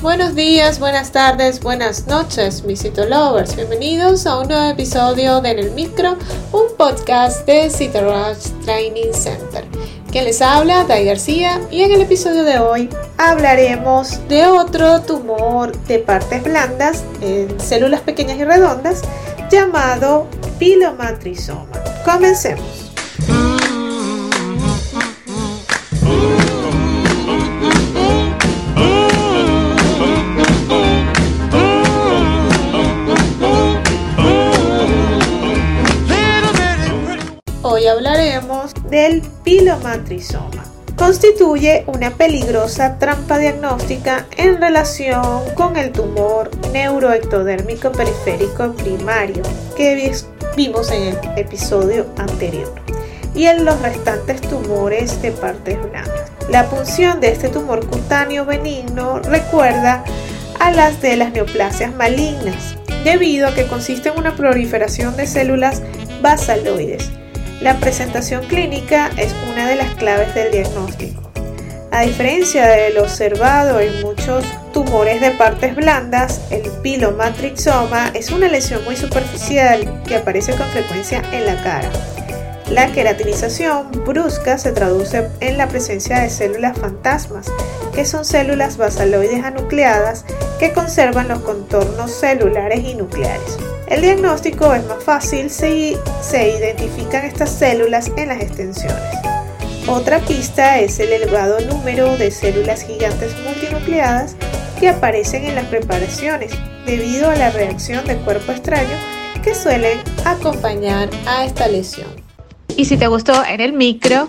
Buenos días, buenas tardes, buenas noches, mis Lovers. Bienvenidos a un nuevo episodio de En el Micro, un podcast de Rush Training Center. Quien les habla, Dai García, y en el episodio de hoy hablaremos de otro tumor de partes blandas en células pequeñas y redondas llamado pilomatrizoma. Comencemos. Hoy hablaremos del pilomatrizoma. Constituye una peligrosa trampa diagnóstica en relación con el tumor neuroectodérmico periférico primario que vimos en el episodio anterior y en los restantes tumores de partes blandas. La punción de este tumor cutáneo benigno recuerda a las de las neoplasias malignas, debido a que consiste en una proliferación de células basaloides la presentación clínica es una de las claves del diagnóstico. A diferencia de lo observado en muchos tumores de partes blandas, el pilomatrixoma es una lesión muy superficial que aparece con frecuencia en la cara. La queratinización brusca se traduce en la presencia de células fantasmas, que son células basaloides anucleadas que conservan los contornos celulares y nucleares. El diagnóstico es más fácil si se identifican estas células en las extensiones. Otra pista es el elevado número de células gigantes multinucleadas que aparecen en las preparaciones debido a la reacción de cuerpo extraño que suelen acompañar a esta lesión. Y si te gustó en el micro,